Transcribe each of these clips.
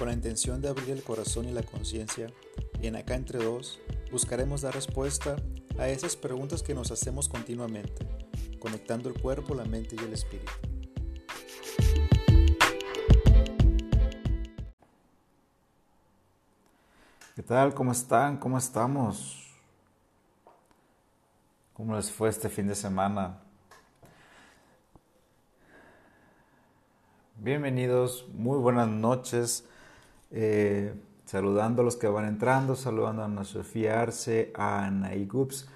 con la intención de abrir el corazón y la conciencia, y en Acá Entre Dos buscaremos dar respuesta a esas preguntas que nos hacemos continuamente, conectando el cuerpo, la mente y el espíritu. ¿Qué tal? ¿Cómo están? ¿Cómo estamos? ¿Cómo les fue este fin de semana? Bienvenidos, muy buenas noches. Eh, saludando a los que van entrando, saludando a Ana Sofía Arce, a Ana Gups,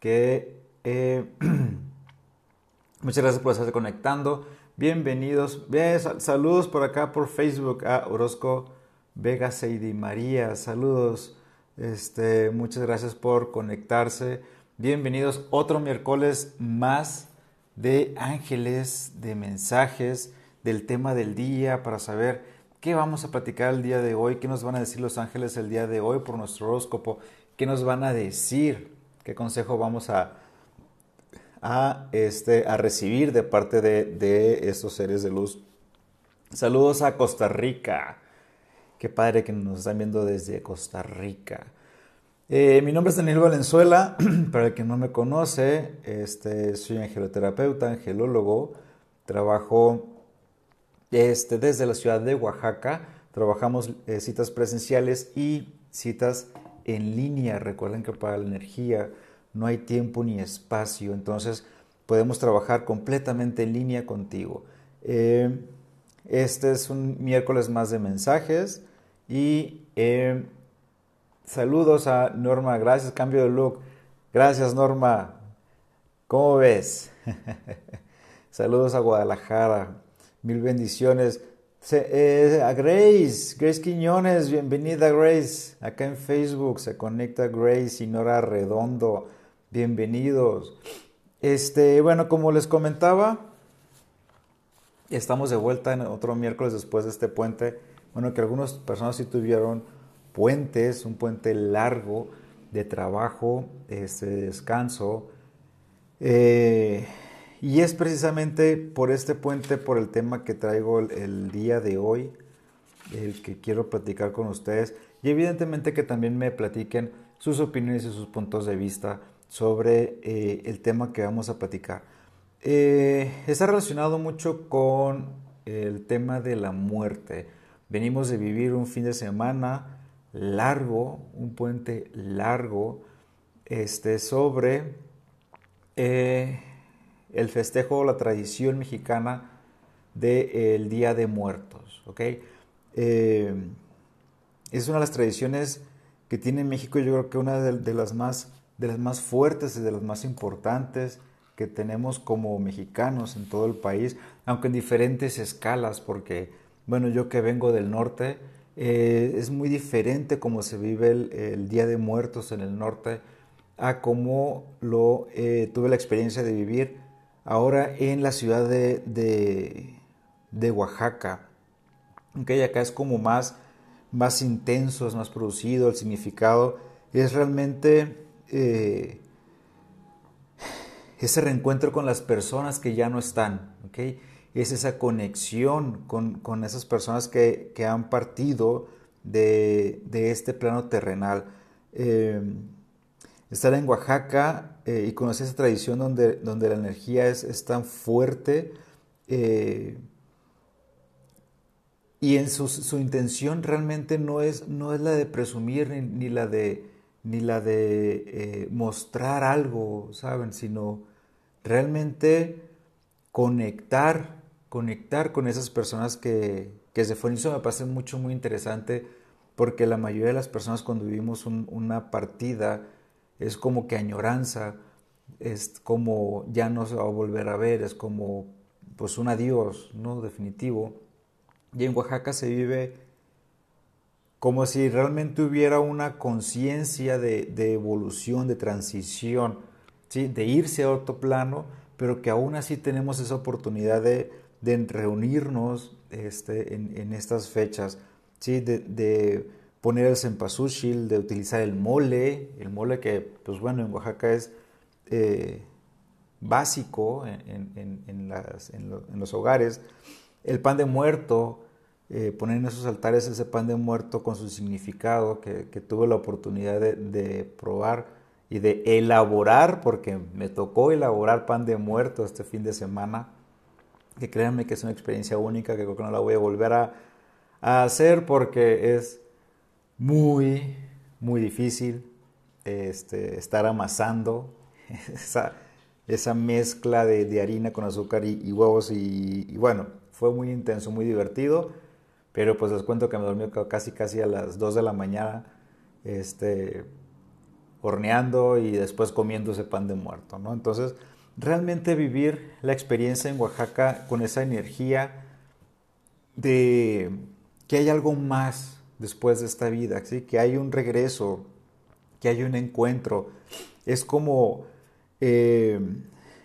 que eh, muchas gracias por estarse conectando. Bienvenidos. Bien, saludos por acá por Facebook a Orozco Vega Seidi María. Saludos. Este, muchas gracias por conectarse. Bienvenidos otro miércoles más de ángeles, de mensajes, del tema del día para saber qué vamos a platicar el día de hoy, qué nos van a decir los ángeles el día de hoy por nuestro horóscopo, qué nos van a decir, qué consejo vamos a, a, este, a recibir de parte de, de estos seres de luz. Saludos a Costa Rica. Qué padre que nos están viendo desde Costa Rica. Eh, mi nombre es Daniel Valenzuela, para el que no me conoce, este, soy angeloterapeuta, angelólogo, trabajo este, desde la ciudad de Oaxaca, trabajamos eh, citas presenciales y citas en línea. Recuerden que para la energía no hay tiempo ni espacio, entonces podemos trabajar completamente en línea contigo. Eh, este es un miércoles más de mensajes y Saludos a Norma, gracias, cambio de look. Gracias Norma. ¿Cómo ves? Saludos a Guadalajara. Mil bendiciones. Eh, a Grace, Grace Quiñones, bienvenida Grace. Acá en Facebook se conecta Grace y Nora Redondo. Bienvenidos. Este, bueno, como les comentaba, estamos de vuelta en otro miércoles después de este puente. Bueno, que algunas personas sí tuvieron puentes, un puente largo de trabajo, este, descanso. Eh, y es precisamente por este puente, por el tema que traigo el, día de hoy, el que quiero platicar con ustedes. Y evidentemente que también me platiquen sus opiniones y sus puntos de vista sobre eh, el tema que vamos a platicar. Eh, está relacionado mucho con el tema de la muerte. Venimos de vivir un fin de semana largo, un puente largo, este, sobre eh, el festejo la tradición mexicana del Día de Muertos. Eh, es una de las tradiciones que tiene México, yo creo que una de, las más, de las más fuertes y de las más importantes que tenemos como mexicanos en todo el país, aunque en diferentes escalas, porque, bueno, yo que vengo del norte, eh, es muy diferente cómo se vive el, Día de Muertos en el norte a cómo lo eh, tuve la experiencia de vivir ahora en la ciudad de, de, Oaxaca. Okay, acá es como más, más intenso, es más producido, el significado es realmente eh, ese reencuentro con las personas que ya no están. Es esa conexión con, esas personas que, han partido de, este plano terrenal. Eh, estar en Oaxaca eh, y conocer esa tradición donde, donde la energía es, tan fuerte eh, y en su, intención realmente no es, no es la de presumir ni, la de, ni la de mostrar algo, ¿saben? Sino realmente conectar conectar con esas personas que, que se fueron. Eso me parece mucho, muy interesante porque la mayoría de las personas cuando vivimos una partida es como que añoranza, es como ya no se va a volver a ver, es como pues un adiós, ¿no? Definitivo. Y en Oaxaca se vive como si realmente hubiera una conciencia de, de, evolución, de transición, ¿sí? de irse a otro plano, pero que aún así tenemos esa oportunidad de, de reunirnos este, en, estas fechas, ¿sí? de, poner el cempasúchil, de utilizar el mole, el mole que, pues bueno, en Oaxaca es eh, básico en, los hogares, el pan de muerto, eh, poner en esos altares ese pan de muerto con su significado que, tuve la oportunidad de, probar y de elaborar, porque me tocó elaborar pan de muerto este fin de semana, que créanme que es una experiencia única, que creo que no la voy a volver a, hacer porque es muy, muy difícil este, estar amasando esa, esa mezcla de, harina con azúcar y, huevos y bueno, fue muy intenso, muy divertido pero pues les cuento que me dormí casi casi a las 2 de la mañana, este, horneando y después comiendo ese pan de muerto, ¿no? Entonces, realmente vivir la experiencia en Oaxaca con esa energía de que hay algo más después de esta vida, ¿sí? que hay un regreso, que hay un encuentro. Es como eh,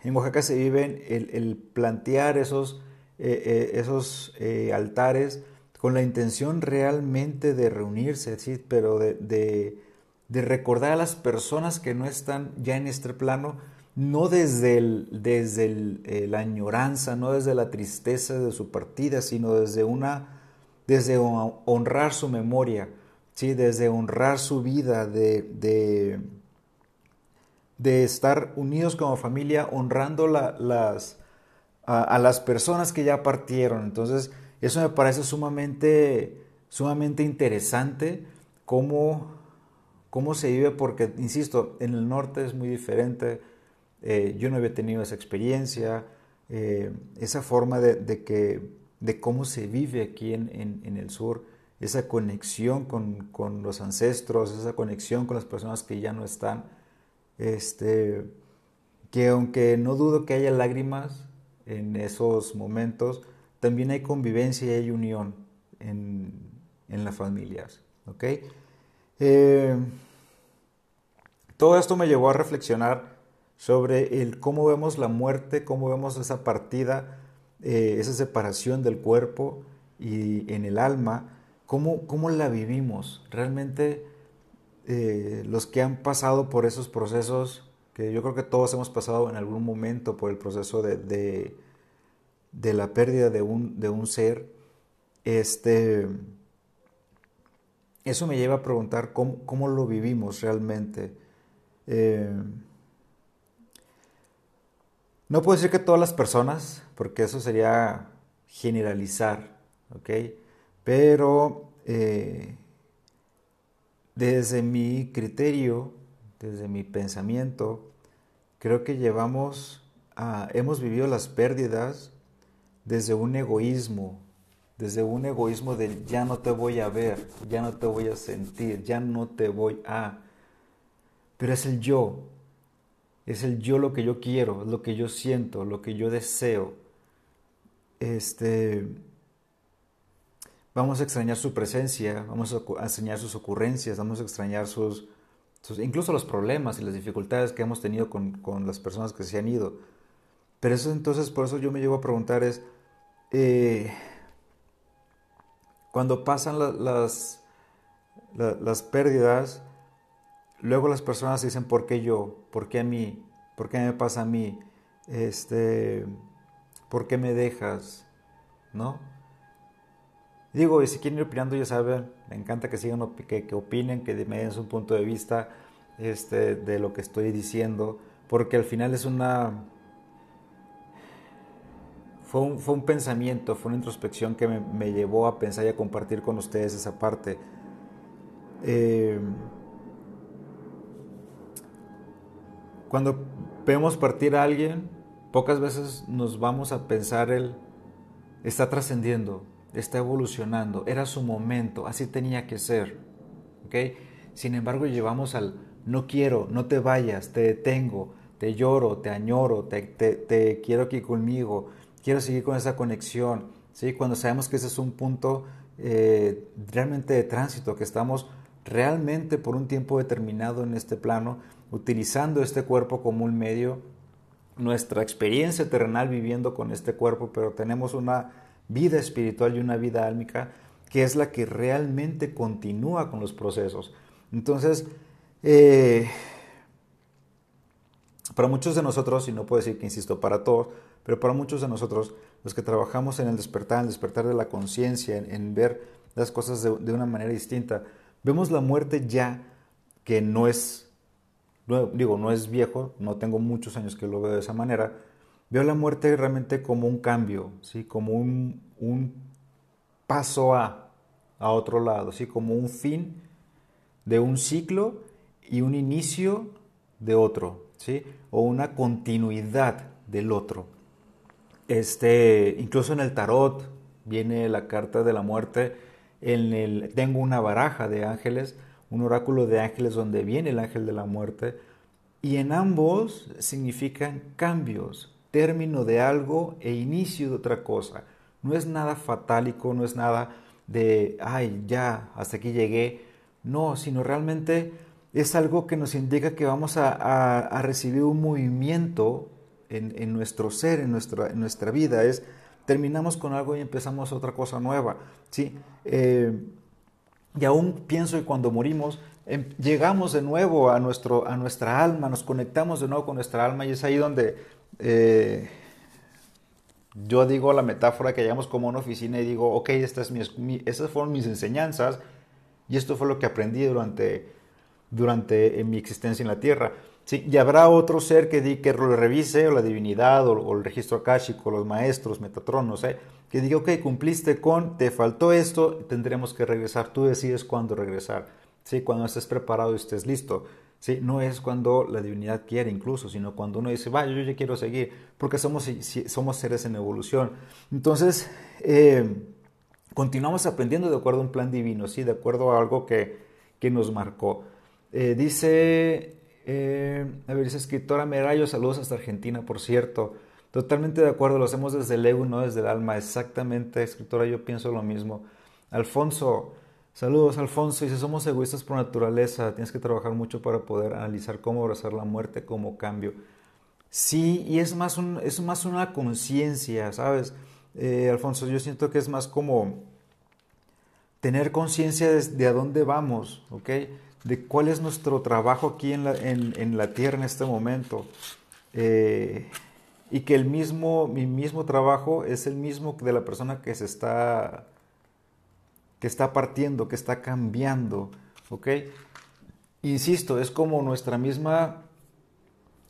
en Oaxaca se vive el, plantear esos, eh, eh, esos altares con la intención realmente de reunirse, ¿sí? pero de, recordar a las personas que no están ya en este plano, no desde, el, desde la añoranza, no desde la tristeza de su partida, sino desde una, desde honrar su memoria, ¿sí? desde honrar su vida, de, de, estar unidos como familia, honrando las, a las personas que ya partieron. Entonces, eso me parece sumamente, sumamente interesante cómo, cómo se vive, porque, insisto, en el norte es muy diferente. Eh, yo no había tenido esa experiencia, eh, esa forma de, que, de cómo se vive aquí en, en, el sur, esa conexión con, con, los ancestros, esa conexión con las personas que ya no están. Este, que aunque no dudo que haya lágrimas en esos momentos, también hay convivencia y hay unión en, las familias. Eh, todo esto me llevó a reflexionar sobre el cómo vemos la muerte, cómo vemos esa partida, eh, esa separación del cuerpo y en el alma, cómo, cómo la vivimos. Realmente eh, los que han pasado por esos procesos, que yo creo que todos hemos pasado en algún momento por el proceso de de la pérdida de un, de un ser, este, eso me lleva a preguntar cómo, lo vivimos realmente. Eh, no puedo decir que todas las personas, porque eso sería generalizar, ¿ok? Pero eh, desde mi criterio, desde mi pensamiento, creo que llevamos, a, hemos vivido las pérdidas desde un egoísmo, desde un egoísmo de ya no te voy a ver, ya no te voy a sentir, ya no te voy a... Pero es el yo, es el yo lo que yo quiero, lo que yo siento, lo que yo deseo. Este, vamos a extrañar su presencia, vamos a extrañar sus ocurrencias, vamos a extrañar sus, incluso los problemas y las dificultades que hemos tenido con, con las personas que se han ido. Pero eso entonces, por eso yo me llevo a preguntar es, eh, cuando pasan las, las pérdidas, luego las personas dicen, ¿por qué yo? ¿Por qué a mí? ¿Por qué me pasa a mí? Este, ¿Por qué me dejas? ¿No? Digo, y si quieren ir opinando, ya saben, me encanta que sigan, que, que opinen, que me den su punto de vista este, de lo que estoy diciendo, porque al final es una, fue un, pensamiento, fue una introspección que me, llevó a pensar y a compartir con ustedes esa parte. Eh, cuando vemos partir a alguien, pocas veces nos vamos a pensar el está trascendiendo, está evolucionando, era su momento, así tenía que ser. ¿okay? Sin embargo, llevamos al no quiero, no te vayas, te detengo, te lloro, te añoro, te, te quiero aquí conmigo, quiero seguir con esa conexión, ¿sí? cuando sabemos que ese es un punto eh, realmente de tránsito, que estamos realmente por un tiempo determinado en este plano, utilizando este cuerpo como un medio, nuestra experiencia terrenal viviendo con este cuerpo, pero tenemos una vida espiritual y una vida álmica que es la que realmente continúa con los procesos. Entonces, eh, Para muchos de nosotros, y no puedo decir que insisto para todos, pero para muchos de nosotros, los que trabajamos en el despertar, en el despertar de la conciencia, en, ver las cosas de, una manera distinta, vemos la muerte ya que no es, digo, no es viejo, no tengo muchos años que lo veo de esa manera, veo la muerte realmente como un cambio, ¿sí? como un, un paso a, a otro lado, ¿sí? como un fin de un ciclo y un inicio de otro, ¿sí? o una continuidad del otro. Este, incluso en el tarot viene la carta de la muerte. En el, tengo una baraja de ángeles, un oráculo de ángeles donde viene el ángel de la muerte. Y en ambos significan cambios, término de algo e inicio de otra cosa. No es nada fatálico, no es nada de, ay, ya, hasta aquí llegué. No, sino realmente es algo que nos indica que vamos a, recibir un movimiento en, nuestro ser, en nuestra, en nuestra, vida. Es terminamos con algo y empezamos otra cosa nueva. ¿sí? Eh, y aún pienso que cuando morimos, em, llegamos de nuevo a, nuestro, a nuestra alma, nos conectamos de nuevo con nuestra alma y es ahí donde eh, yo digo la metáfora que llegamos como una oficina y digo, ok, esta es fueron mis enseñanzas y esto fue lo que aprendí durante durante mi existencia en la tierra. Sí, y habrá otro ser que, di, que lo revise, o la divinidad, o, el registro akáshico, los maestros, Metatron, no sé, que diga, ok, cumpliste con, te faltó esto, tendremos que regresar. Tú decides cuándo regresar, ¿sí? cuando estés preparado y estés listo. ¿sí? No es cuando la divinidad quiere incluso, sino cuando uno dice, vaya, yo ya quiero seguir, porque somos, somos seres en evolución. Entonces, eh, continuamos aprendiendo de acuerdo a un plan divino, ¿sí? de acuerdo a algo que, que nos marcó. Eh, dice, eh, a ver, dice escritora Merayo, saludos hasta Argentina, por cierto. Totalmente de acuerdo, lo hacemos desde el ego, no desde el alma. Exactamente, escritora, yo pienso lo mismo. Alfonso, saludos, Alfonso. Dice, somos egoístas por naturaleza, tienes que trabajar mucho para poder analizar cómo abrazar la muerte como cambio. Sí, y es más, un, es más una conciencia, ¿sabes? Eh, Alfonso, yo siento que es más como tener conciencia de, de, a dónde vamos, ¿ok? De cuál es nuestro trabajo aquí en la, en, la tierra en este momento. Eh, y que el mismo, mi mismo trabajo es el mismo de la persona que se está, que está partiendo, que está cambiando, ¿ok? Insisto, es como nuestra misma,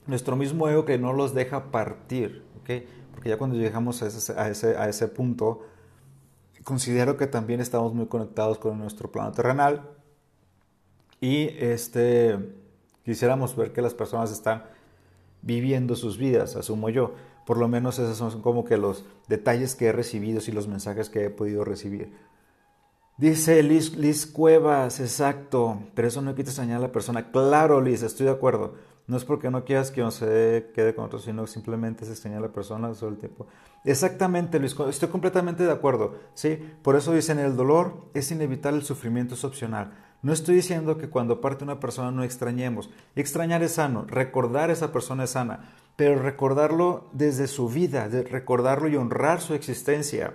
nuestro mismo ego que no los deja partir, ¿ok? Porque ya cuando llegamos a ese, a ese, a ese punto, considero que también estamos muy conectados con nuestro plano terrenal, y este, quisiéramos ver que las personas están viviendo sus vidas, asumo yo. Por lo menos esos son como que los detalles que he recibido y los mensajes que he podido recibir. Dice Liz, Liz Cuevas, exacto, pero eso no quita extrañar a la persona. Claro, Liz, estoy de acuerdo. No es porque no quieras que no se quede con otros, sino simplemente es extrañar a la persona todo el tiempo. Exactamente, Luis, estoy completamente de acuerdo. ¿sí? Por eso dicen, el dolor es inevitable, el sufrimiento es opcional. No estoy diciendo que cuando parte una persona no extrañemos. Extrañar es sano, recordar a esa persona es sana, pero recordarlo desde su vida, recordarlo y honrar su existencia.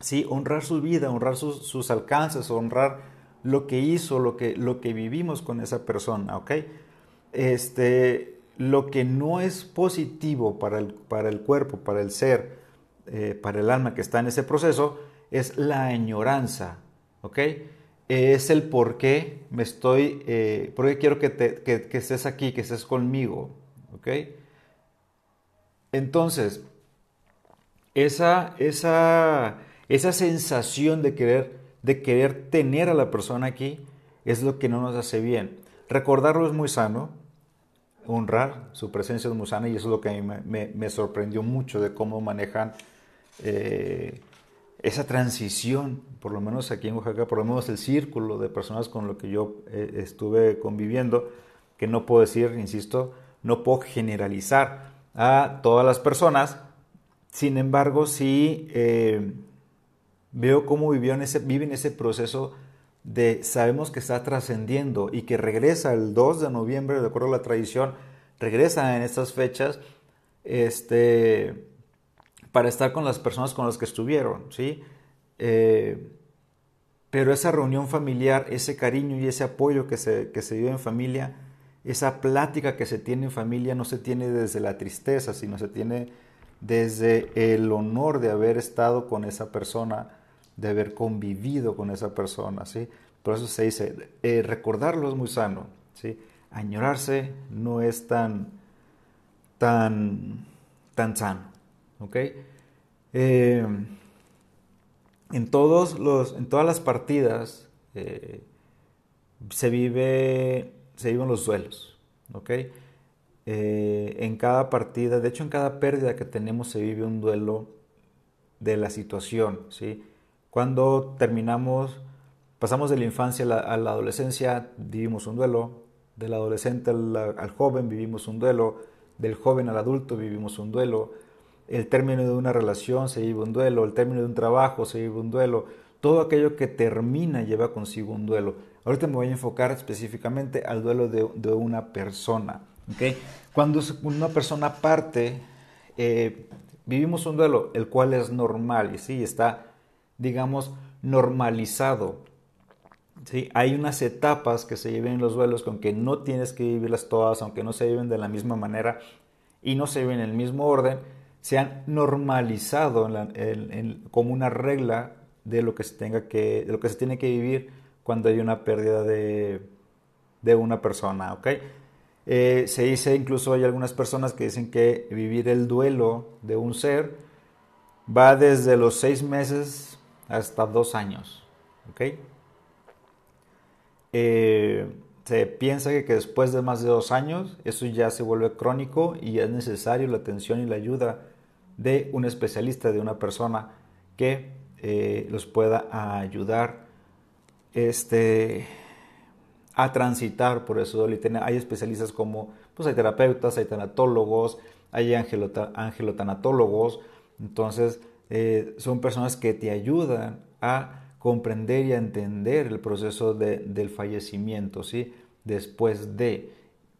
Sí, honrar su vida, honrar sus, alcances, honrar lo que hizo, lo que, lo que vivimos con esa persona, ¿ok? Este, lo que no es positivo para el, para el cuerpo, para el ser, eh, para el alma que está en ese proceso, es la añoranza, ¿ok? Es el por qué me estoy, eh, por qué quiero que, que, estés aquí, que estés conmigo, ¿ok? Entonces, esa, esa, esa sensación de querer, de querer tener a la persona aquí es lo que no nos hace bien. Recordarlo es muy sano, honrar su presencia es muy sana y eso es lo que a mí me, me, sorprendió mucho de cómo manejan eh, esa transición, por lo menos aquí en Oaxaca, por lo menos el círculo de personas con lo que yo eh, estuve conviviendo, que no puedo decir, insisto, no puedo generalizar a todas las personas, sin embargo, sí eh, veo cómo vivieron ese, viven ese proceso de sabemos que está trascendiendo y que regresa el 2 de noviembre, de acuerdo a la tradición, regresa en estas fechas, este, para estar con las personas con las que estuvieron, ¿sí? Eh, pero esa reunión familiar, ese cariño y ese apoyo que se, que se dio en familia, esa plática que se tiene en familia no se tiene desde la tristeza, sino se tiene desde el honor de haber estado con esa persona, de haber convivido con esa persona, ¿sí? Por eso se dice, eh, recordarlo es muy sano, ¿sí? Añorarse no es tan, tan, tan sano, ¿ok? Eh, en, todos los, en todas las partidas eh, se, vive, se viven los duelos, ¿ok? Eh, en cada partida, de hecho en cada pérdida que tenemos se vive un duelo de la situación, ¿sí? Cuando terminamos, pasamos de la infancia a la, adolescencia, vivimos un duelo, del adolescente al, joven vivimos un duelo, del joven al adulto vivimos un duelo, el término de una relación se vive un duelo, el término de un trabajo se vive un duelo, todo aquello que termina lleva consigo un duelo. Ahorita me voy a enfocar específicamente al duelo de, una persona. Cuando una persona parte, eh, vivimos un duelo, el cual es normal y sí, está, digamos, normalizado. ¿sí? Hay unas etapas que se viven en los duelos con que no tienes que vivirlas todas, aunque no se viven de la misma manera y no se viven en el mismo orden, se han normalizado como una regla de lo que se tenga que, de lo que se tiene que vivir cuando hay una pérdida de, de una persona, ¿ok? Eh, se dice, incluso hay algunas personas que dicen que vivir el duelo de un ser va desde los seis meses hasta dos años. Eh, se piensa que, después de más de dos años eso ya se vuelve crónico y es necesario la atención y la ayuda de un especialista, de una persona que eh, los pueda ayudar este, a transitar por eso. Hay especialistas como, pues hay terapeutas, hay tanatólogos, hay angelotanatólogos. Entonces, eh, son personas que te ayudan a comprender y a entender el proceso del fallecimiento, ¿sí? Después de,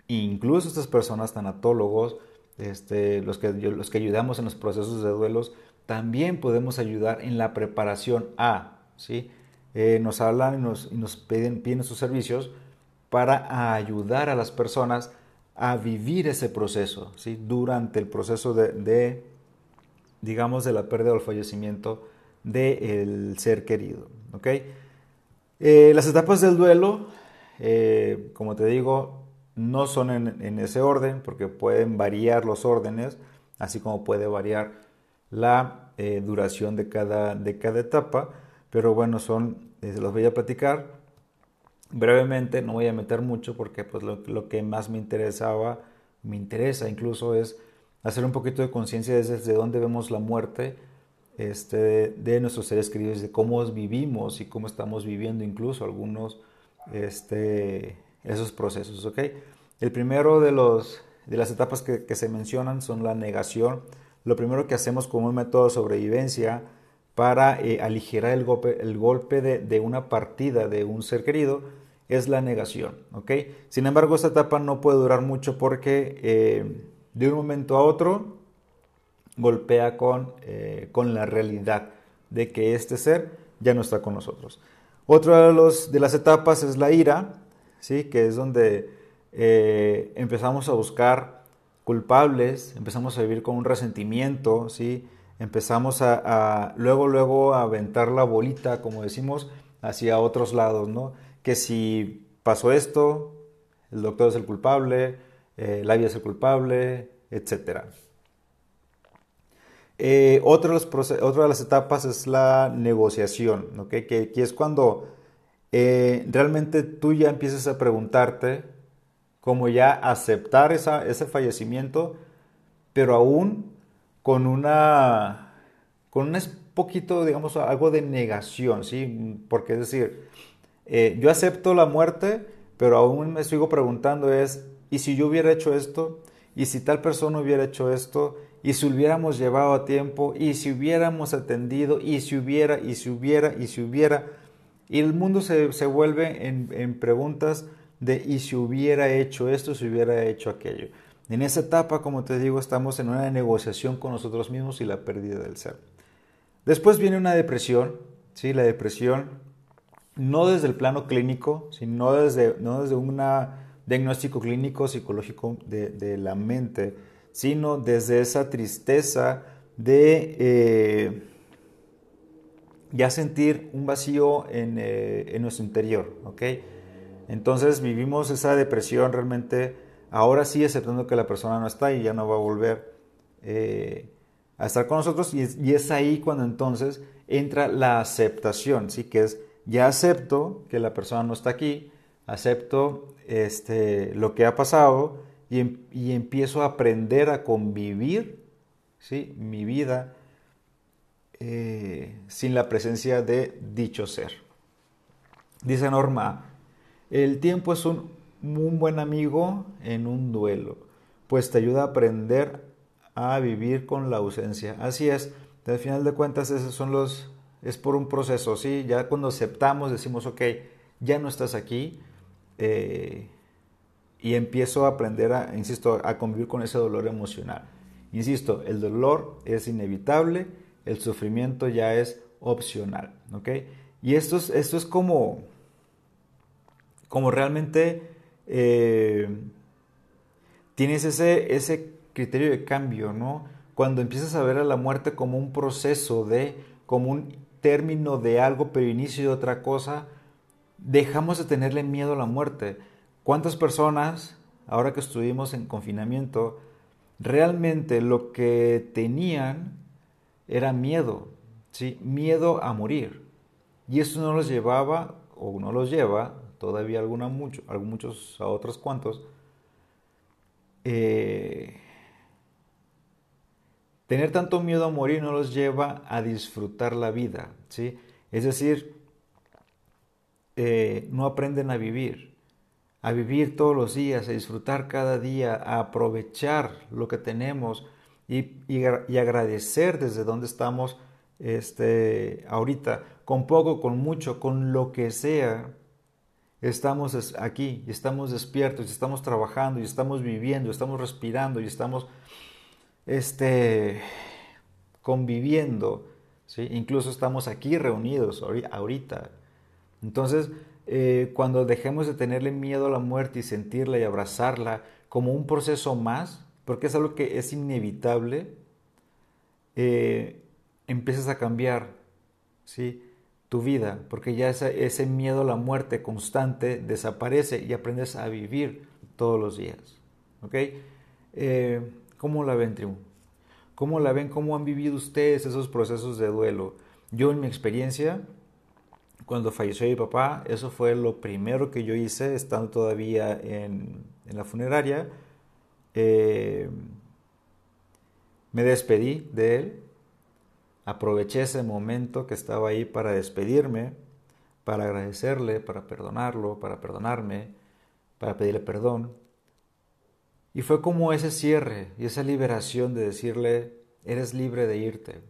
incluso estas personas tanatólogos, este, los, que, los que ayudamos en los procesos de duelos, también podemos ayudar en la preparación a, ¿sí? Eh, nos hablan y nos, y nos piden, piden sus servicios para ayudar a las personas a vivir ese proceso, ¿sí? durante el proceso de, digamos, de la pérdida o el fallecimiento del ser querido. ¿okay? Eh, las etapas del duelo, eh, como te digo, no son en, ese orden, porque pueden variar los órdenes, así como puede variar la eh, duración de cada, de cada etapa, pero bueno, son, se los voy a platicar brevemente, no voy a meter mucho porque pues lo, que más me interesaba, me interesa incluso es hacer un poquito de conciencia desde dónde vemos la muerte este, de nuestros seres queridos, de cómo vivimos y cómo estamos viviendo incluso algunos este, esos procesos, ¿ok? El primero de, los, de las etapas que, se mencionan son la negación. Lo primero que hacemos como un método de sobrevivencia para eh, aligerar el golpe, el golpe de, de, una partida de un ser querido es la negación. ¿ok? Sin embargo, esta etapa no puede durar mucho porque eh, de un momento a otro golpea con, eh, con, la realidad de que este ser ya no está con nosotros. Otra de, los, de las etapas es la ira, ¿sí? que es donde empezamos a buscar culpables, empezamos a vivir con un resentimiento, ¿sí? empezamos a, luego, luego a aventar la bolita, como decimos, hacia otros lados, ¿no? Que si pasó esto, el doctor es el culpable, eh, la vida es el culpable, etc. Eh, otra, de las etapas es la negociación, que, es cuando eh, realmente tú ya empiezas a preguntarte cómo ya aceptar ese fallecimiento, pero aún con una, con un poquito, digamos, algo de negación, ¿sí? Porque es decir, eh, yo acepto la muerte, pero aún me sigo preguntando es, ¿y si yo hubiera hecho esto? ¿Y si tal persona hubiera hecho esto? ¿Y si hubiéramos llevado a tiempo? ¿Y si hubiéramos atendido? ¿Y si hubiera? ¿Y si hubiera? ¿Y si hubiera? Y el mundo se, se vuelve en, en preguntas de ¿y si hubiera hecho esto? ¿Si hubiera hecho aquello? En esa etapa, como te digo, estamos en una negociación con nosotros mismos y la pérdida del ser. Después viene una depresión, ¿sí? La depresión no desde el plano clínico, sino desde, no desde una diagnóstico clínico psicológico de, la mente, sino desde esa tristeza de eh, ya sentir un vacío en, eh, en nuestro interior, ¿ok? Entonces vivimos esa depresión realmente, ahora sí aceptando que la persona no está y ya no va a volver eh, a estar con nosotros y es, ahí cuando entonces entra la aceptación, ¿sí? Que es, ya acepto que la persona no está aquí, acepto este, lo que ha pasado y, em, y empiezo a aprender a convivir, ¿sí? Mi vida eh, sin la presencia de dicho ser. Dice Norma, el tiempo es un, buen amigo en un duelo, pues te ayuda a aprender a vivir con la ausencia. Así es, al final de cuentas esos son los, es por un proceso, ¿sí? Ya cuando aceptamos decimos, ok, ya no estás aquí, eh, y empiezo a aprender insisto, a convivir con ese dolor emocional. Insisto, el dolor es inevitable, el sufrimiento ya es opcional, ¿ok? Y esto es, esto es como, como realmente eh, tienes ese, ese criterio de cambio, ¿no? Cuando empiezas a ver a la muerte como un proceso de, como un término de algo, pero inicio de otra cosa, dejamos de tenerle miedo a la muerte. ¿Cuántas personas, ahora que estuvimos en confinamiento, realmente lo que tenían era miedo, ¿sí? Miedo a morir. Y eso no los llevaba, o no los lleva, todavía alguna, mucho, muchos a otros cuantos, eh, tener tanto miedo a morir no los lleva a disfrutar la vida, ¿sí? Es decir, eh, no aprenden a vivir, a vivir todos los días, a disfrutar cada día, a aprovechar lo que tenemos y, y, agradecer desde donde estamos este, ahorita, con poco, con mucho, con lo que sea, estamos aquí estamos despiertos estamos trabajando y estamos viviendo, estamos respirando y estamos este, conviviendo, ¿sí? incluso estamos aquí reunidos ahorita. Entonces, eh, cuando dejemos de tenerle miedo a la muerte y sentirla y abrazarla como un proceso más, porque es algo que es inevitable, eh, empiezas a cambiar, ¿sí? tu vida, porque ya ese, miedo a la muerte constante desaparece y aprendes a vivir todos los días. ¿Ok? Eh, ¿Cómo la ven, tribu? ¿Cómo la ven? ¿Cómo han vivido ustedes esos procesos de duelo? Yo en mi experiencia, cuando falleció mi papá, eso fue lo primero que yo hice, estando todavía en, la funeraria. Eh, me despedí de él, Aproveché ese momento que estaba ahí para despedirme, para agradecerle, para perdonarlo, para perdonarme, para pedirle perdón. Y fue como ese cierre y esa liberación de decirle, eres libre de irte,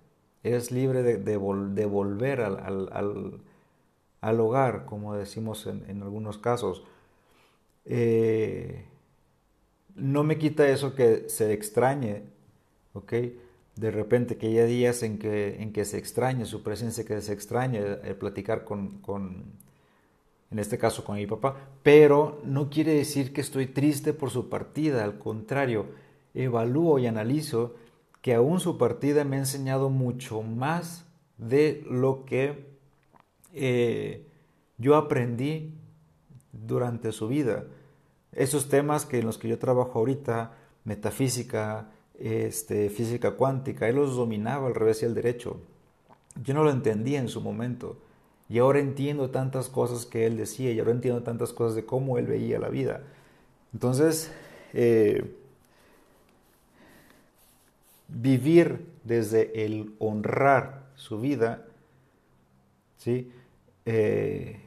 eres libre de, volver al, hogar, como decimos en, algunos casos. Eh, no me quita eso que se extrañe, ¿ok? de repente que haya días en que, en que se extrañe su presencia, que se extrañe eh, platicar con, con, en este caso con mi papá, pero no quiere decir que estoy triste por su partida, al contrario, evalúo y analizo que aún su partida me ha enseñado mucho más de lo que eh, yo aprendí durante su vida. Esos temas que en los que yo trabajo ahorita, metafísica, este, física cuántica, él los dominaba al revés y al derecho. Yo no lo entendía en su momento. Y ahora entiendo tantas cosas que él decía y ahora entiendo tantas cosas de cómo él veía la vida. Entonces, eh, vivir desde el honrar su vida, ¿sí? Eh,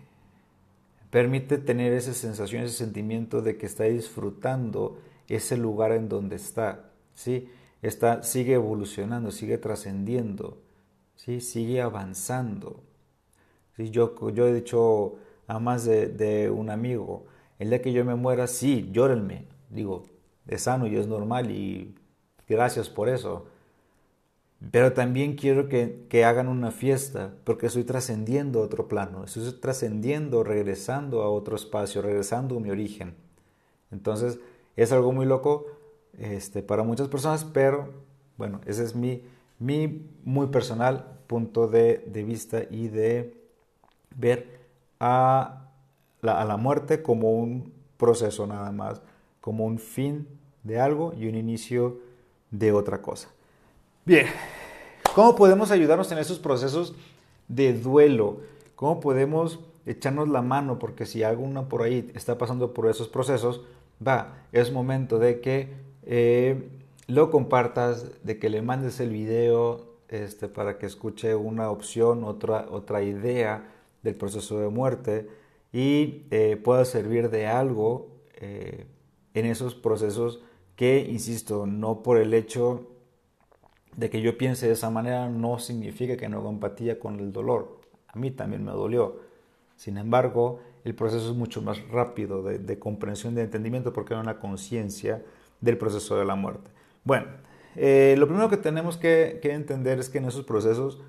permite tener esa sensación, ese sentimiento de que está disfrutando ese lugar en donde está. ¿sí? Está, sigue evolucionando, sigue trascendiendo, ¿sí? sigue avanzando. ¿sí? Yo, yo he dicho a más de, un amigo, el día que yo me muera, sí, llórenme. Digo, es sano y es normal y gracias por eso. Pero también quiero que, que hagan una fiesta porque estoy trascendiendo otro plano, estoy trascendiendo, regresando a otro espacio, regresando a mi origen. Entonces, es algo muy loco este, para muchas personas, pero bueno, ese es mi, mi muy personal punto de, de vista y de ver a la, a la muerte como un proceso nada más, como un fin de algo y un inicio de otra cosa. Bien, ¿cómo podemos ayudarnos en esos procesos de duelo? ¿Cómo podemos echarnos la mano? Porque si alguno por ahí está pasando por esos procesos, va, es momento de que eh, lo compartas, de que le mandes el video este, para que escuche una opción, otra, otra idea del proceso de muerte y eh, pueda servir de algo eh, en esos procesos que, insisto, no por el hecho de que yo piense de esa manera no significa que no compatía con el dolor. A mí también me dolió. Sin embargo, el proceso es mucho más rápido de, comprensión, de entendimiento, porque hay una conciencia del proceso de la muerte. Bueno, eh, lo primero que tenemos que, entender es que en esos procesos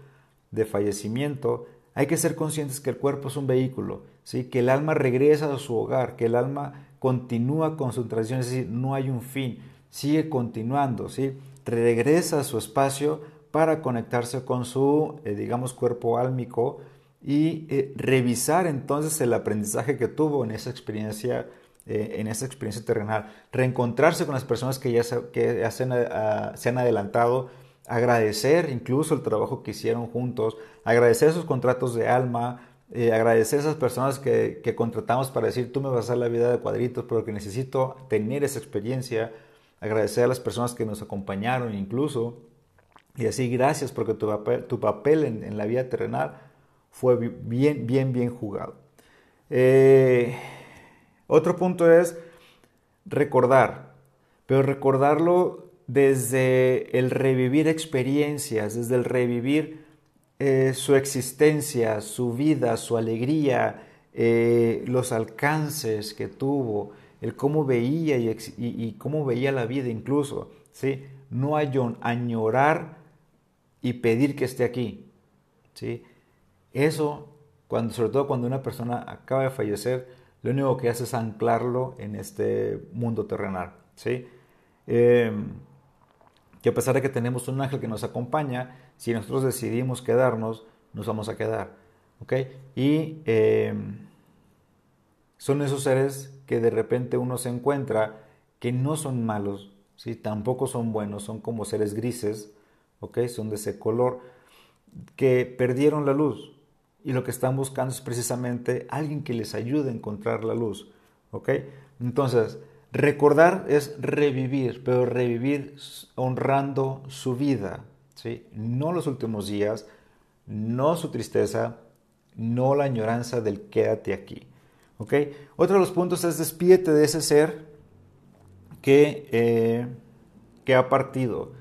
de fallecimiento hay que ser conscientes que el cuerpo es un vehículo, ¿sí? que el alma regresa a su hogar, que el alma continúa con su tradición, es decir, no hay un fin, sigue continuando, ¿sí? Regresa a su espacio para conectarse con su, eh, digamos, cuerpo álmico y eh, revisar entonces el aprendizaje que tuvo en esa experiencia eh, en esa experiencia terrenal, reencontrarse con las personas que ya, se, que se han adelantado, agradecer incluso el trabajo que hicieron juntos, agradecer esos contratos de alma, eh, agradecer a esas personas que, que, contratamos para decir, tú me vas a dar la vida de cuadritos, pero que necesito tener esa experiencia, agradecer a las personas que nos acompañaron incluso, y así gracias porque tu papel, en la vida terrenal fue bien, bien, bien jugado. Eh, otro punto es recordar, pero recordarlo desde el revivir experiencias, desde el revivir eh, su existencia, su vida, su alegría, eh, los alcances que tuvo, el cómo veía y, cómo veía la vida incluso, ¿sí? No añorar y pedir que esté aquí, ¿sí? Eso, cuando, sobre todo cuando una persona acaba de fallecer, lo único que hace es anclarlo en este mundo terrenal. ¿sí? Em, que a pesar de que tenemos un ángel que nos acompaña, si nosotros decidimos quedarnos, nos vamos a quedar. ¿ok? Y em, son esos seres que de repente uno se encuentra que no son malos, ¿sí? tampoco son buenos, son como seres grises, ¿ok? son de ese color, que perdieron la luz, y lo que están buscando es precisamente alguien que les ayude a encontrar la luz. ¿Ok? Entonces, recordar es revivir, pero revivir honrando su vida. ¿sí? No los últimos días, no su tristeza, no la añoranza del quédate aquí. ¿Ok? Otro de los puntos es despídete de ese ser que, eh, que ha partido.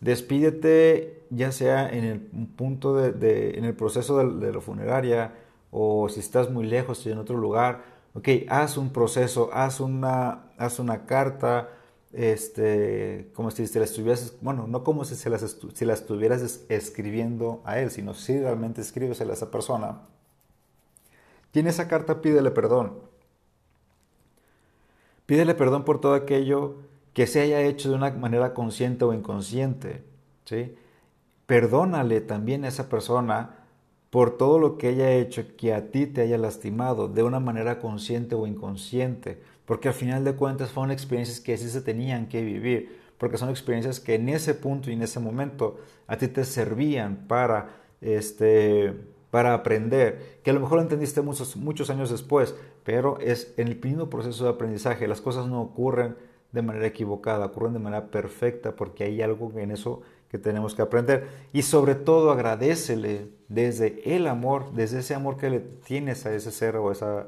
Despídete ya sea en el punto de, en el proceso de, la funeraria o si estás muy lejos y en otro lugar, ok, haz un proceso, haz una, haz una carta, este, como si te la estuvieras, bueno, no como si, se las si la estuvieras escribiendo a él, sino si realmente escribesela a esa persona. Tiene esa carta, pídele perdón. Pídele perdón por todo aquello que se haya hecho de una manera consciente o inconsciente, ¿sí? Perdónale también a esa persona por todo lo que haya hecho que a ti te haya lastimado de una manera consciente o inconsciente, porque al final de cuentas fueron experiencias que sí se tenían que vivir, porque son experiencias que en ese punto y en ese momento a ti te servían para este para aprender, que a lo mejor lo entendiste muchos, muchos años después, pero es en el mismo proceso de aprendizaje, las cosas no ocurren de manera equivocada, ocurren de manera perfecta, porque hay algo en eso que tenemos que aprender. Y sobre todo agradecele desde el amor, desde ese amor que le tienes a ese ser o esa,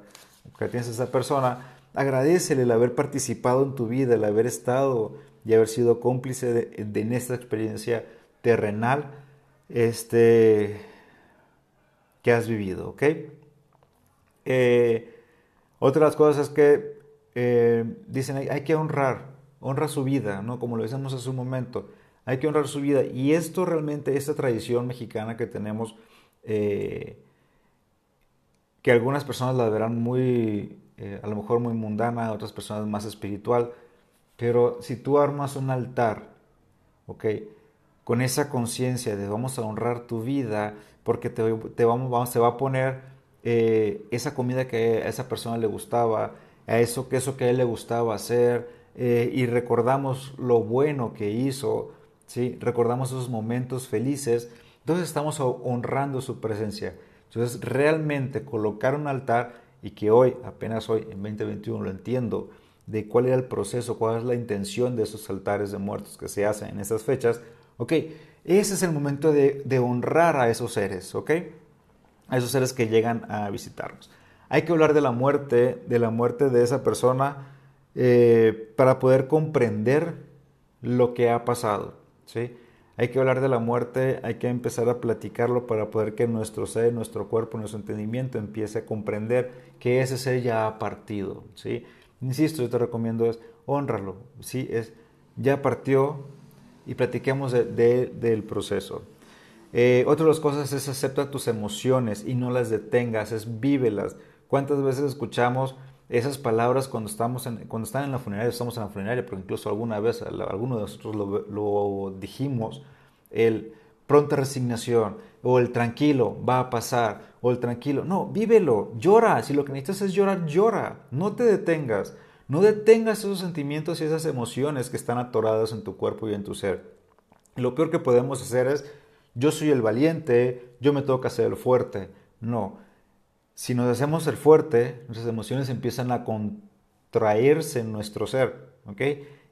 que tienes a esa persona, agradecele el haber participado en tu vida, el haber estado y haber sido cómplice de, en esta experiencia terrenal este, que has vivido, ¿ok? Eh, otra de las cosas es que eh, dicen hay, hay, que honrar, honra su vida, ¿no? Como lo decíamos hace un momento hay que honrar su vida. Y esto realmente, esta tradición mexicana que tenemos, eh, que algunas personas la verán muy a lo mejor muy mundana, otras personas más espiritual, pero si tú armas un altar, ¿ok? Con esa conciencia de vamos a honrar tu vida, porque te, te vamos, vamos, va a poner eh, esa comida que a esa persona le gustaba, a eso que, eso que a él le gustaba hacer, eh, y recordamos lo bueno que hizo, ¿sí? recordamos esos momentos felices, entonces estamos honrando su presencia. Entonces realmente colocar un altar y que hoy, apenas hoy, en 2021, lo entiendo, de cuál era el proceso, cuál es la intención de esos altares de muertos que se hacen en esas fechas, ok, ese es el momento de, honrar a esos seres, ok, a esos seres que llegan a visitarnos. Hay que hablar de la muerte, de la muerte de esa persona, eh, para poder comprender lo que ha pasado, ¿sí? Hay que hablar de la muerte, hay que empezar a platicarlo para poder que nuestro ser, nuestro cuerpo, nuestro entendimiento empiece a comprender que ese ser ya ha partido, ¿sí? Insisto, yo te recomiendo es honrarlo, ¿sí? Es, ya partió y platiquemos del proceso. Eh, otra de las cosas es acepta tus emociones y no las detengas, es vívelas. ¿Cuántas veces escuchamos esas palabras cuando, estamos en, cuando están en la funeraria, estamos en la funeraria, pero incluso alguna vez, alguno de nosotros lo, dijimos, el pronta resignación, o el tranquilo, va a pasar, o el tranquilo, no, vívelo, llora, si lo que necesitas es llorar, llora, no te detengas, no detengas esos sentimientos y esas emociones que están atoradas en tu cuerpo y en tu ser. lo peor que podemos hacer es, yo soy el valiente, yo me que hacer el fuerte, no, si nos hacemos el fuerte, nuestras emociones empiezan a contraerse en nuestro ser, ¿ok?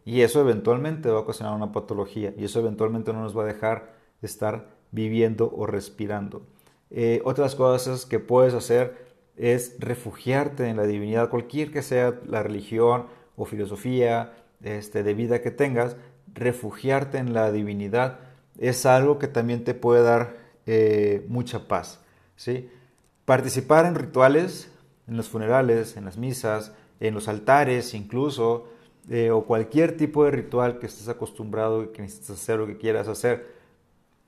Y eso eventualmente va a ocasionar una patología y eso eventualmente no nos va a dejar estar viviendo o respirando. Eh, otras cosas que puedes hacer es refugiarte en la divinidad, cualquier que sea la religión o filosofía este, de vida que tengas, refugiarte en la divinidad es algo que también te puede dar eh, mucha paz, ¿sí? Participar en rituales, en los funerales, en las misas, en los altares incluso, eh, o cualquier tipo de ritual que estés acostumbrado, que necesites hacer o que quieras hacer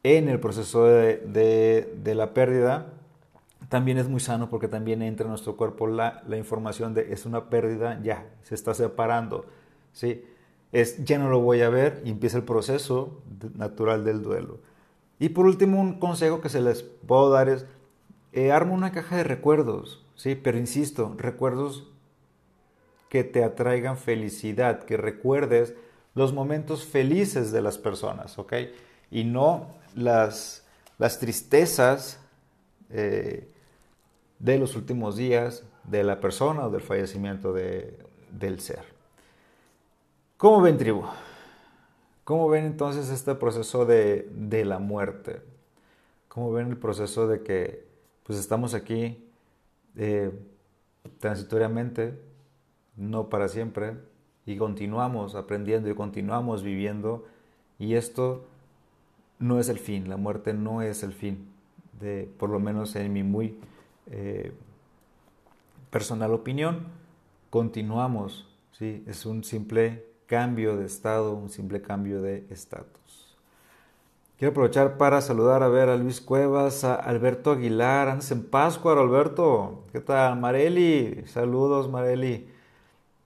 en el proceso de, la pérdida, también es muy sano porque también entra en nuestro cuerpo la, información de es una pérdida, ya, se está separando, ¿sí? Es ya no lo voy a ver y empieza el proceso natural del duelo. Y por último, un consejo que se les puedo dar es eh, arma una caja de recuerdos, ¿sí? Pero insisto, recuerdos que te atraigan felicidad, que recuerdes los momentos felices de las personas, ¿ok? Y no las, las tristezas eh, de los últimos días de la persona o del fallecimiento del ser. ¿Cómo ven, tribu? ¿Cómo ven entonces este proceso de, de la muerte? ¿Cómo ven el proceso de que pues estamos aquí eh, transitoriamente, no para siempre, y continuamos aprendiendo y continuamos viviendo, y esto no es el fin, la muerte no es el fin, de, por lo menos en mi muy eh, personal opinión, continuamos, ¿sí? es un simple cambio de estado, un simple cambio de estatus. Quiero aprovechar para saludar a ver a Luis Cuevas, a Alberto Aguilar. Andas en Pascua, Alberto. ¿Qué tal? Mareli. Saludos, Mareli.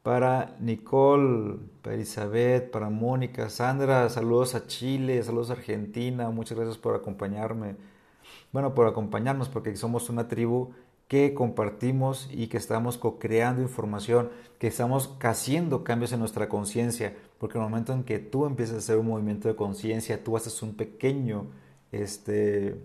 Para Nicole, para Elizabeth, para Mónica, Sandra. Saludos a Chile, saludos a Argentina. Muchas gracias por acompañarme. Bueno, por acompañarnos, porque somos una tribu que compartimos y que estamos co-creando información, que estamos haciendo cambios en nuestra conciencia, porque en el momento en que tú empiezas a hacer un movimiento de conciencia, tú haces un pequeño, este,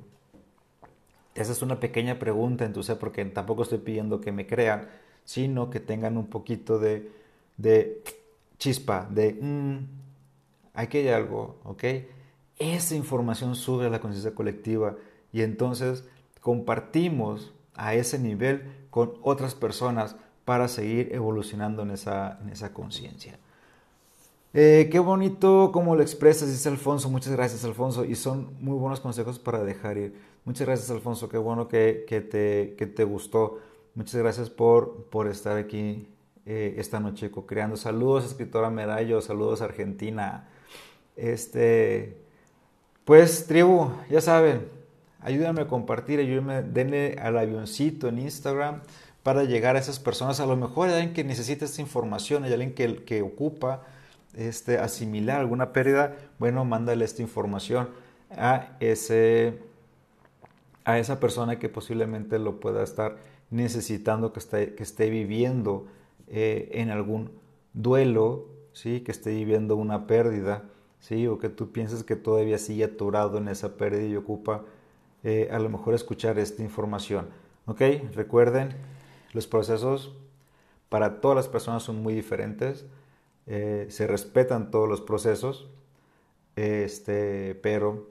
haces una pequeña pregunta en tu ser, porque tampoco estoy pidiendo que me crean, sino que tengan un poquito de, de chispa, de, mm, aquí hay algo, ¿ok? Esa información sube a la conciencia colectiva y entonces compartimos a ese nivel con otras personas para seguir evolucionando en esa, en esa conciencia. Eh, qué bonito cómo lo expresas, dice Alfonso. Muchas gracias, Alfonso. Y son muy buenos consejos para dejar ir. Muchas gracias, Alfonso. Qué bueno que, que, te, que te, gustó. Muchas gracias por, por estar aquí eh, esta noche co-creando. Saludos, escritora Medallo. Saludos, Argentina. Este, pues, tribu, ya saben, ayúdenme a compartir, ayúdenme, denle al avioncito en Instagram para llegar a esas personas. A lo mejor hay alguien que necesita esta información, hay alguien que, que ocupa este, asimilar alguna pérdida, bueno, mándale esta información a, ese, a esa persona que posiblemente lo pueda estar necesitando, que esté, que esté viviendo eh, en algún duelo, ¿sí? que esté viviendo una pérdida, ¿sí? o que tú pienses que todavía sigue atorado en esa pérdida y ocupa eh, a lo mejor escuchar esta información. ¿Ok? Recuerden, los procesos para todas las personas son muy diferentes. Eh, se respetan todos los procesos, este, pero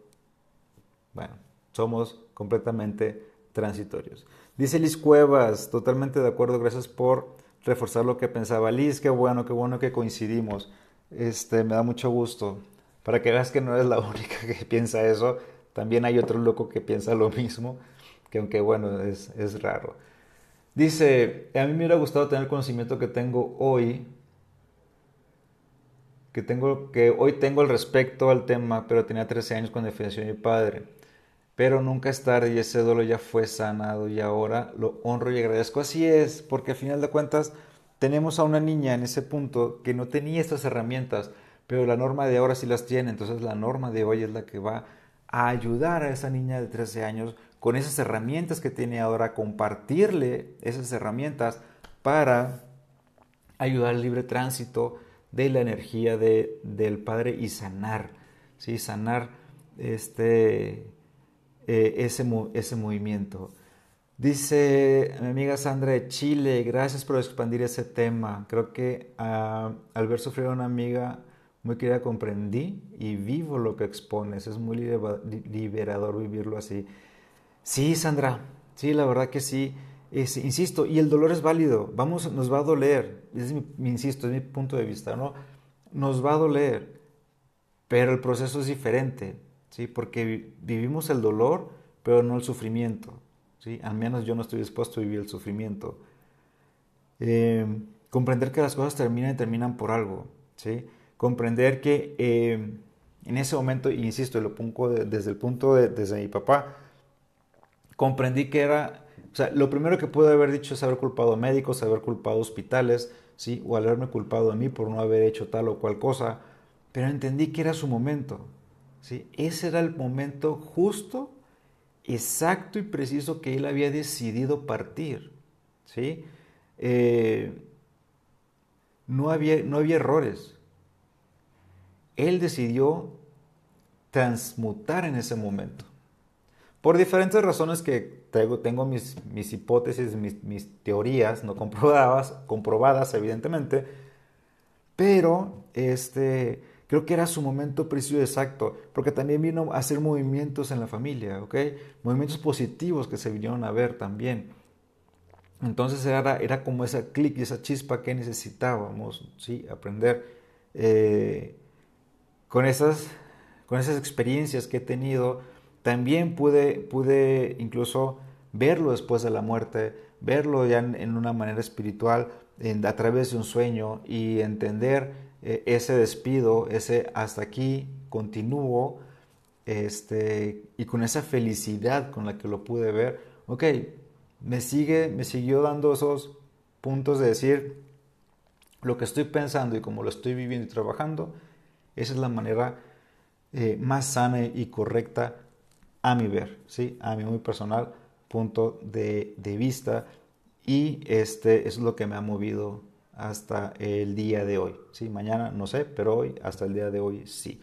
bueno, somos completamente transitorios. Dice Liz Cuevas, totalmente de acuerdo, gracias por reforzar lo que pensaba. Liz, qué bueno, qué bueno que coincidimos. Este, me da mucho gusto. Para que veas que no eres la única que piensa eso, también hay otro loco que piensa lo mismo, que aunque bueno, es, es raro. Dice, a mí me hubiera gustado tener el conocimiento que tengo hoy que, tengo, que hoy tengo al respecto al tema, pero tenía 13 años cuando falleció mi padre. Pero nunca es tarde y ese dolor ya fue sanado y ahora lo honro y agradezco. Así es, porque al final de cuentas tenemos a una niña en ese punto que no tenía estas herramientas, pero la norma de ahora sí las tiene. Entonces la norma de hoy es la que va a ayudar a esa niña de 13 años con esas herramientas que tiene ahora, compartirle esas herramientas para ayudar al libre tránsito, de la energía de, del Padre y sanar, ¿sí? sanar este, eh, ese, ese movimiento. Dice mi amiga Sandra de Chile, gracias por expandir ese tema. Creo que ah, al ver sufrir a una amiga muy querida comprendí y vivo lo que expones. Es muy liberador vivirlo así. Sí, Sandra, sí, la verdad que sí insisto, y el dolor es válido, vamos, nos va a doler, es mi, insisto, es mi punto de vista, ¿no? Nos va a doler, pero el proceso es diferente, ¿sí? Porque vivimos el dolor, pero no el sufrimiento, ¿sí? Al menos yo no estoy dispuesto a vivir el sufrimiento. Eh, comprender que las cosas terminan y terminan por algo, ¿sí? Comprender que eh, en ese momento, insisto, lo pongo desde el punto de, desde mi papá, comprendí que era o sea, lo primero que pude haber dicho es haber culpado a médicos, haber culpado a hospitales, ¿sí? O haberme culpado a mí por no haber hecho tal o cual cosa. Pero entendí que era su momento, ¿sí? Ese era el momento justo, exacto y preciso que él había decidido partir, ¿sí? Eh, no, había, no había errores. Él decidió transmutar en ese momento. Por diferentes razones que tengo, tengo mis, mis, hipótesis, mis, mis, teorías no comprobadas, comprobadas evidentemente, pero este, creo que era su momento preciso exacto, porque también vino a hacer movimientos en la familia. Movimientos positivos que se vinieron a ver también. Entonces era, era como esa clic y esa chispa que necesitábamos, ¿sí? Aprender eh, con, esas, con esas experiencias que he tenido también pude, pude incluso verlo después de la muerte, verlo ya en, una manera espiritual, a través de un sueño y entender eh, ese despido, ese hasta aquí continúo, este, y con esa felicidad con la que lo pude ver, ok, me, sigue, me siguió dando esos puntos de decir lo que estoy pensando y como lo estoy viviendo y trabajando, esa es la manera eh, más sana y correcta a mi ver, ¿sí? a mi muy personal punto de, vista y este es lo que me ha movido hasta el día de hoy. ¿sí? Mañana no sé, pero hoy, hasta el día de hoy sí.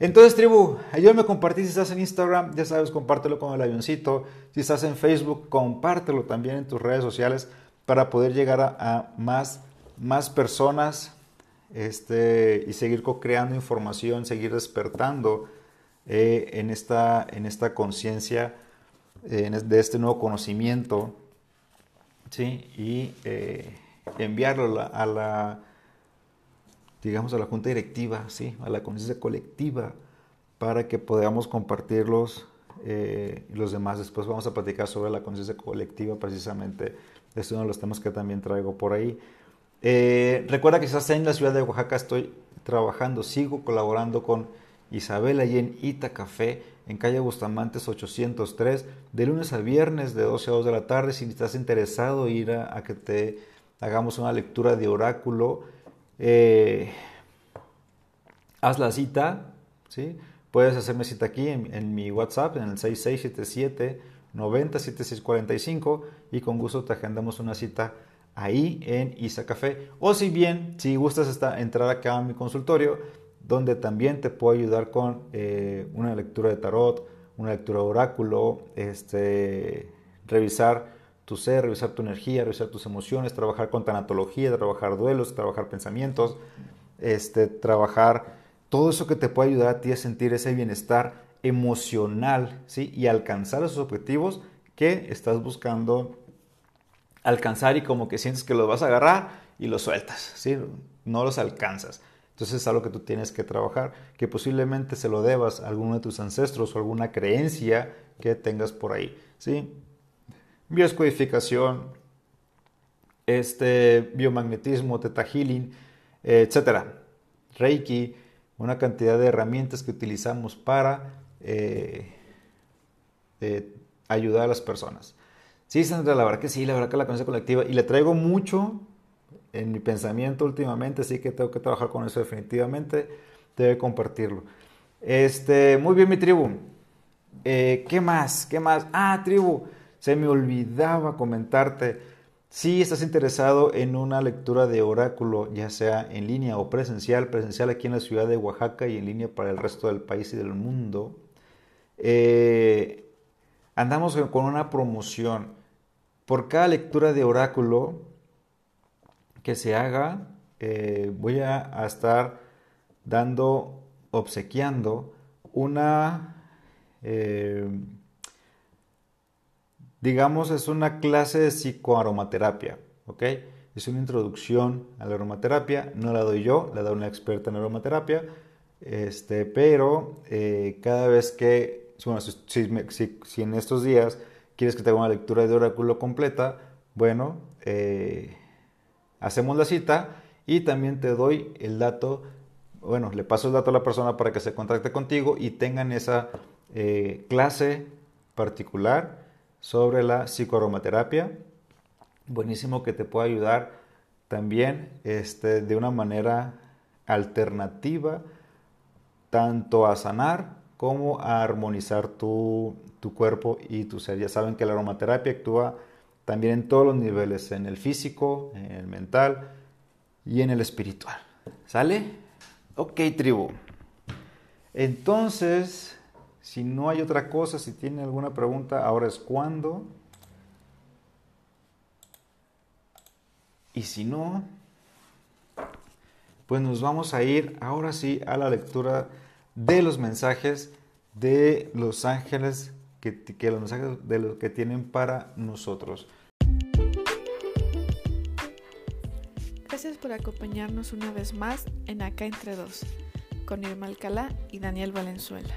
Entonces, tribu, ayúdame a compartir si estás en Instagram, ya sabes, compártelo con el avioncito. Si estás en Facebook, compártelo también en tus redes sociales para poder llegar a, más, más personas este, y seguir co-creando información, seguir despertando eh, en esta, en esta conciencia de este nuevo conocimiento y eh, enviarlo a la, digamos, a la junta directiva, a la conciencia colectiva, para que podamos compartirlos eh, los demás. Después vamos a platicar sobre la conciencia colectiva, precisamente. Es uno de los temas que también traigo por ahí. Recuerda que estás en la ciudad de Oaxaca, estoy trabajando, sigo colaborando con Isabel allí en Ita Café. en calle Bustamantes 803, de lunes a viernes de 12 a 2 de la tarde. Si estás interesado ir a, que te hagamos una lectura de oráculo, eh, haz la cita, ¿sí? Puedes hacerme cita aquí en, mi WhatsApp, en el 6677 907645 y con gusto te agendamos una cita ahí en Isa Café. O si bien, si gustas esta, entrar acá a mi consultorio, donde también te puedo ayudar con eh, una lectura de tarot, una lectura de oráculo, este, revisar tu ser, revisar tu energía, revisar tus emociones, trabajar con tanatología, trabajar duelos, trabajar pensamientos, este, trabajar todo eso que te puede ayudar a ti a sentir ese bienestar emocional ¿sí? y alcanzar esos objetivos que estás buscando alcanzar y como que sientes que los vas a agarrar y los sueltas, ¿sí? no los alcanzas. Entonces es algo que tú tienes que trabajar, que posiblemente se lo debas a alguno de tus ancestros o alguna creencia que tengas por ahí. ¿sí? Bioscodificación, este, biomagnetismo, teta healing, etcétera. Reiki, una cantidad de herramientas que utilizamos para eh, eh, ayudar a las personas. Sí, Sandra, la verdad que sí, la verdad que la conciencia colectiva, y le traigo mucho en mi pensamiento últimamente, así que tengo que trabajar con eso definitivamente, debe compartirlo. Este, muy bien, mi tribu. Eh, ¿Qué más? ¿Qué más? Ah, tribu, se me olvidaba comentarte. Si estás interesado en una lectura de oráculo, ya sea en línea o presencial, presencial aquí en la ciudad de Oaxaca y en línea para el resto del país y del mundo, eh, andamos con una promoción. Por cada lectura de oráculo que se haga, eh, voy a, estar dando, obsequiando una, eh, digamos, es una clase de psicoaromaterapia, ¿ok? Es una introducción a la aromaterapia, no la doy yo, la da una experta en aromaterapia, este, pero eh, cada vez que, bueno, si, en estos días quieres que te haga una lectura de oráculo completa, bueno, hacemos la cita y también te doy el dato, bueno, le paso el dato a la persona para que se contacte contigo y tengan esa eh, clase particular sobre la psicoaromaterapia. Buenísimo que te pueda ayudar también este, de una manera alternativa tanto a sanar como a armonizar tu, tu cuerpo y tu ser. Ya saben que la aromaterapia actúa también en todos los niveles, en el físico, en el mental y en el espiritual. ¿Sale? Ok, tribu. Entonces, si no hay otra cosa, si tiene alguna pregunta, ahora es cuando. Y si no, pues nos vamos a ir ahora sí a la lectura de los mensajes de los ángeles que, los mensajes de lo que tienen para nosotros. Gracias por acompañarnos una vez más en Acá Entre Dos, con Irma Alcalá y Daniel Valenzuela.